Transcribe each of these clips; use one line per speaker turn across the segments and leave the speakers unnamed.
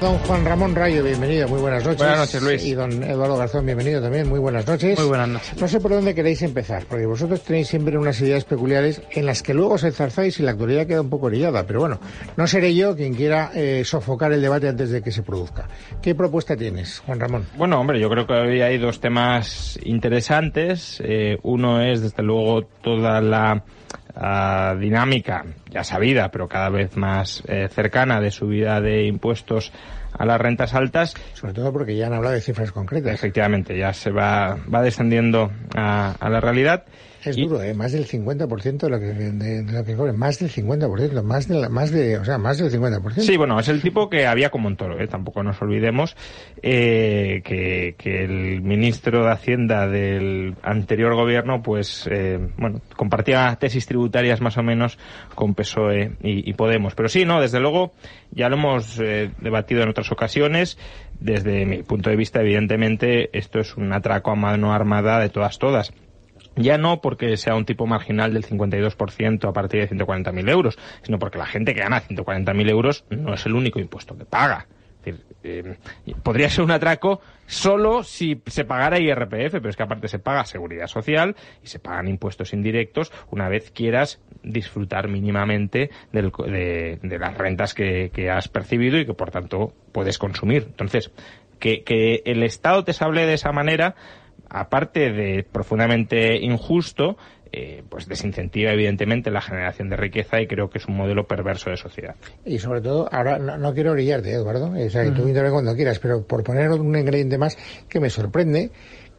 Don Juan Ramón Rayo, bienvenido, muy buenas noches.
Buenas noches, Luis.
Y don Eduardo Garzón, bienvenido también, muy buenas noches.
Muy buenas noches.
No sé por dónde queréis empezar, porque vosotros tenéis siempre unas ideas peculiares en las que luego os enzarzáis y la actualidad queda un poco orillada, pero bueno, no seré yo quien quiera eh, sofocar el debate antes de que se produzca. ¿Qué propuesta tienes, Juan Ramón?
Bueno, hombre, yo creo que hoy hay dos temas interesantes. Eh, uno es, desde luego, toda la ah, dinámica, ya sabida, pero cada vez más eh, cercana, de subida de impuestos a las rentas altas.
Sobre todo porque ya han hablado de cifras concretas.
Efectivamente, ya se va, va descendiendo a, a la realidad.
Es
Y-
duro, ¿eh? Más del 50% de lo que, de, de lo que cobren. Más del 50%, más de, la- más de, o sea, más del 50%.
Sí, bueno, es el tipo que había como un toro, ¿eh? tampoco nos olvidemos eh, que, que el ministro de Hacienda del anterior gobierno, pues, eh, bueno, compartía tesis tributarias más o menos con PSOE y, y Podemos. Pero sí, no, desde luego, ya lo hemos eh, debatido en otras ocasiones. Desde mi punto de vista, evidentemente, esto es un atraco a mano armada de todas, todas. Ya no porque sea un tipo marginal del 52% a partir de 140.000 euros, sino porque la gente que gana 140.000 euros no es el único impuesto que paga. Eh, podría ser un atraco solo si se pagara IRPF, pero es que aparte se paga seguridad social y se pagan impuestos indirectos una vez quieras disfrutar mínimamente del co- de, de las rentas que, que has percibido y que por tanto puedes consumir. Entonces, que, que el Estado te hable de esa manera aparte de profundamente injusto, eh, pues desincentiva evidentemente la generación de riqueza y creo que es un modelo perverso de sociedad.
Y sobre todo, ahora no, no quiero orillarte, Eduardo, o sea, que tú interven cuando quieras, pero por poner un ingrediente más que me sorprende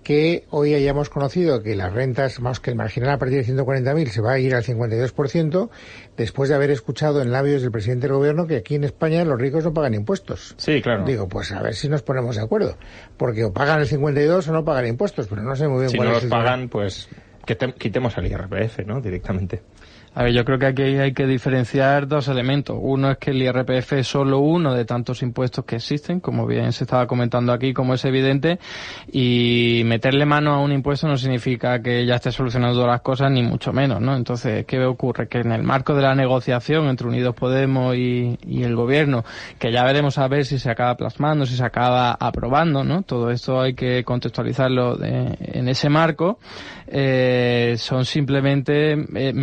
que hoy hayamos conocido que las rentas, más que el marginal a partir de 140.000 se va a ir al 52%, después de haber escuchado en labios del presidente del gobierno que aquí en España los ricos no pagan impuestos.
Sí, claro.
Digo, pues a ver si nos ponemos de acuerdo, porque o pagan el 52 o no pagan impuestos, pero no sé muy bien
si
cuál
no
es
los
el
pagan, pues que te- quitemos el IRPF, ¿no? Directamente.
A ver, yo creo que aquí hay que diferenciar dos elementos. Uno es que el IRPF es solo uno de tantos impuestos que existen, como bien se estaba comentando aquí, como es evidente, y meterle mano a un impuesto no significa que ya esté solucionando todas las cosas, ni mucho menos, ¿no? Entonces, ¿qué ocurre? Que en el marco de la negociación entre Unidos Podemos y, el gobierno, que ya veremos a ver si se acaba plasmando, si se acaba aprobando, ¿no? Todo esto hay que contextualizarlo de- en ese marco, eh, son simplemente eh,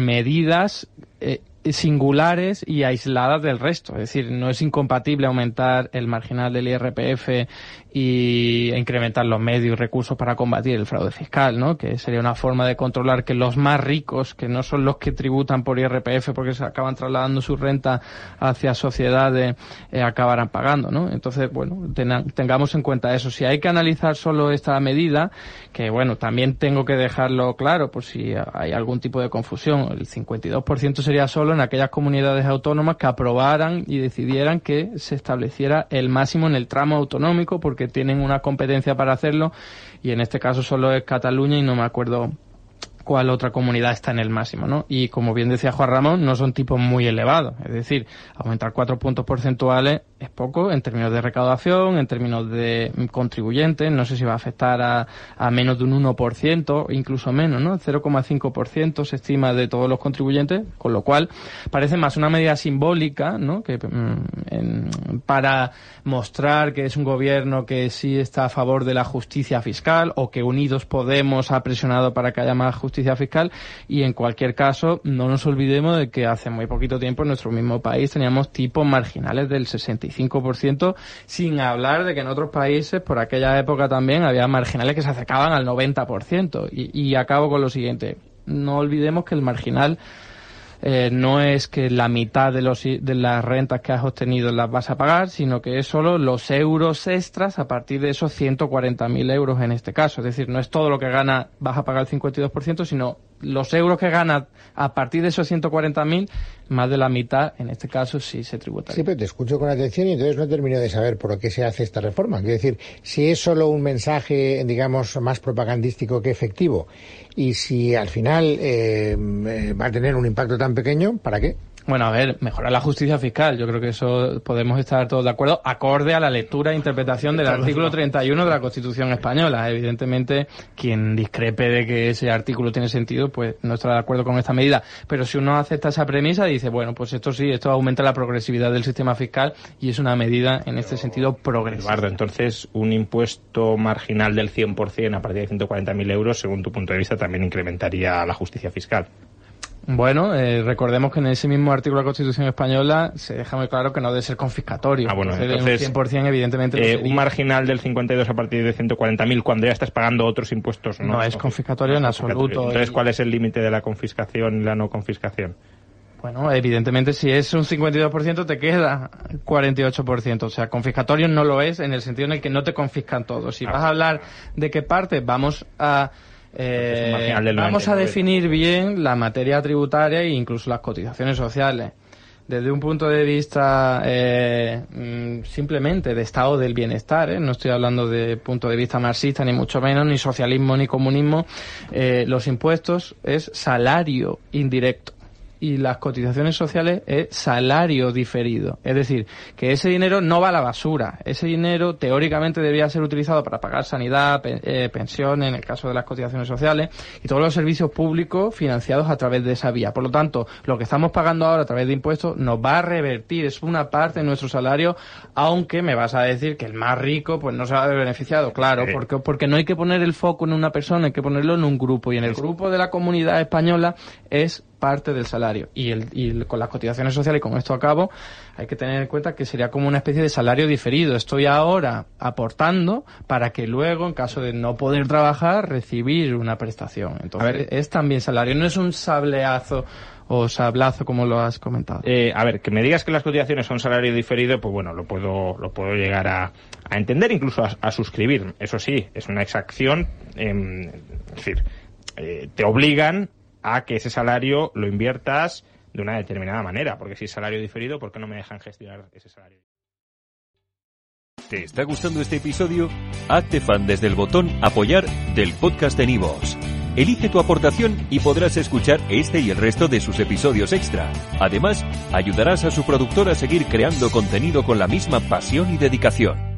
eh, singulares y aisladas del resto. Es decir, no es incompatible aumentar el marginal del IRPF y incrementar los medios y recursos para combatir el fraude fiscal, ¿no? Que sería una forma de controlar que los más ricos, que no son los que tributan por IRPF porque se acaban trasladando su renta hacia sociedades, eh, acabarán pagando, ¿no? Entonces, bueno, tengamos en cuenta eso. Si hay que analizar solo esta medida, que bueno, también tengo que dejarlo claro por si hay algún tipo de confusión. El 52% sería solo en aquellas comunidades autónomas que aprobaran y decidieran que se estableciera el máximo en el tramo autonómico porque tienen una competencia para hacerlo y en este caso solo es Cataluña y no me acuerdo cuál otra comunidad está en el máximo, ¿no? Y como bien decía Juan Ramón, no son tipos muy elevados. Es decir, aumentar cuatro puntos porcentuales es poco en términos de recaudación, en términos de contribuyentes. No sé si va a afectar a, a menos de un 1%, incluso menos, ¿no? 0,5% se estima de todos los contribuyentes, con lo cual parece más una medida simbólica, ¿no? Que, mm, para mostrar que es un gobierno que sí está a favor de la justicia fiscal o que Unidos Podemos ha presionado para que haya más justicia fiscal y en cualquier caso no nos olvidemos de que hace muy poquito tiempo en nuestro mismo país teníamos tipos marginales del 65% sin hablar de que en otros países por aquella época también había marginales que se acercaban al 90% y, y acabo con lo siguiente no olvidemos que el marginal eh, no es que la mitad de, los, de las rentas que has obtenido las vas a pagar, sino que es solo los euros extras a partir de esos 140.000 euros en este caso. Es decir, no es todo lo que gana vas a pagar el 52%, sino los euros que gana a partir de esos 140.000, más de la mitad, en este caso, sí se tributa.
Sí, pero te escucho con atención y entonces no termino de saber por qué se hace esta reforma. Quiero decir, si es solo un mensaje, digamos, más propagandístico que efectivo y si al final eh, eh, va a tener un impacto tan pequeño, ¿para qué?
Bueno, a ver, mejorar la justicia fiscal. Yo creo que eso podemos estar todos de acuerdo, acorde a la lectura e interpretación del artículo 31 de la Constitución española. Evidentemente, quien discrepe de que ese artículo tiene sentido, pues no estará de acuerdo con esta medida. Pero si uno acepta esa premisa, dice, bueno, pues esto sí, esto aumenta la progresividad del sistema fiscal y es una medida en este sentido progresiva.
Eduardo, entonces, un impuesto marginal del 100% a partir de 140.000 euros, según tu punto de vista, también incrementaría la justicia fiscal.
Bueno, eh, recordemos que en ese mismo artículo de la Constitución española se deja muy claro que no debe ser confiscatorio.
Ah, bueno, entonces,
un 100% evidentemente
eh, un marginal del 52 a partir de 140.000 cuando ya estás pagando otros impuestos
no, no es confiscatorio en absoluto.
Entonces, ¿cuál es el límite de la confiscación y la no confiscación?
Bueno, evidentemente si es un 52% te queda 48%. O sea, confiscatorio no lo es en el sentido en el que no te confiscan todo. Si vas a hablar de qué parte, vamos a eh, vamos a definir bien la materia tributaria e incluso las cotizaciones sociales. Desde un punto de vista eh, mm, simplemente de estado del bienestar, ¿eh? no estoy hablando de punto de vista marxista ni mucho menos, ni socialismo ni comunismo, los impuestos es salario indirecto y las cotizaciones sociales es salario diferido. Es decir, que ese dinero no va a la basura. Ese dinero teóricamente debía ser utilizado para pagar sanidad, eh, pensiones, en el caso de las cotizaciones sociales, y todos los servicios públicos financiados a través de esa vía. Por lo tanto, lo que estamos pagando ahora a través de impuestos nos va a revertir, es una parte de nuestro salario, aunque me vas a decir que el más rico pues no se va a ver beneficiado. Claro, porque, porque no hay que poner el foco en una persona, hay que ponerlo en un grupo. Y en el grupo de la comunidad española es parte del salario. Y, el, y con las cotizaciones sociales, y con esto acabo, hay que tener en cuenta que sería como una especie de salario diferido. Estoy ahora aportando para que luego, en caso de no poder trabajar, recibir una prestación. Entonces, es también salario, no es un sableazo o sablazo como lo has comentado.
Eh, a ver, que me digas que las cotizaciones son salario diferido, pues bueno, lo puedo, lo puedo llegar a, a entender, incluso a, suscribir. Eso sí, es una exacción, es decir, eh, te obligan a que ese salario lo inviertas de una determinada manera, porque si es salario diferido, ¿por qué no me dejan gestionar ese salario?
¿Te está gustando este episodio? Hazte fan desde el botón apoyar del podcast de Nivos. Elige tu aportación y podrás escuchar este y el resto de sus episodios extra. Además, ayudarás a su productor a seguir creando contenido con la misma pasión y dedicación.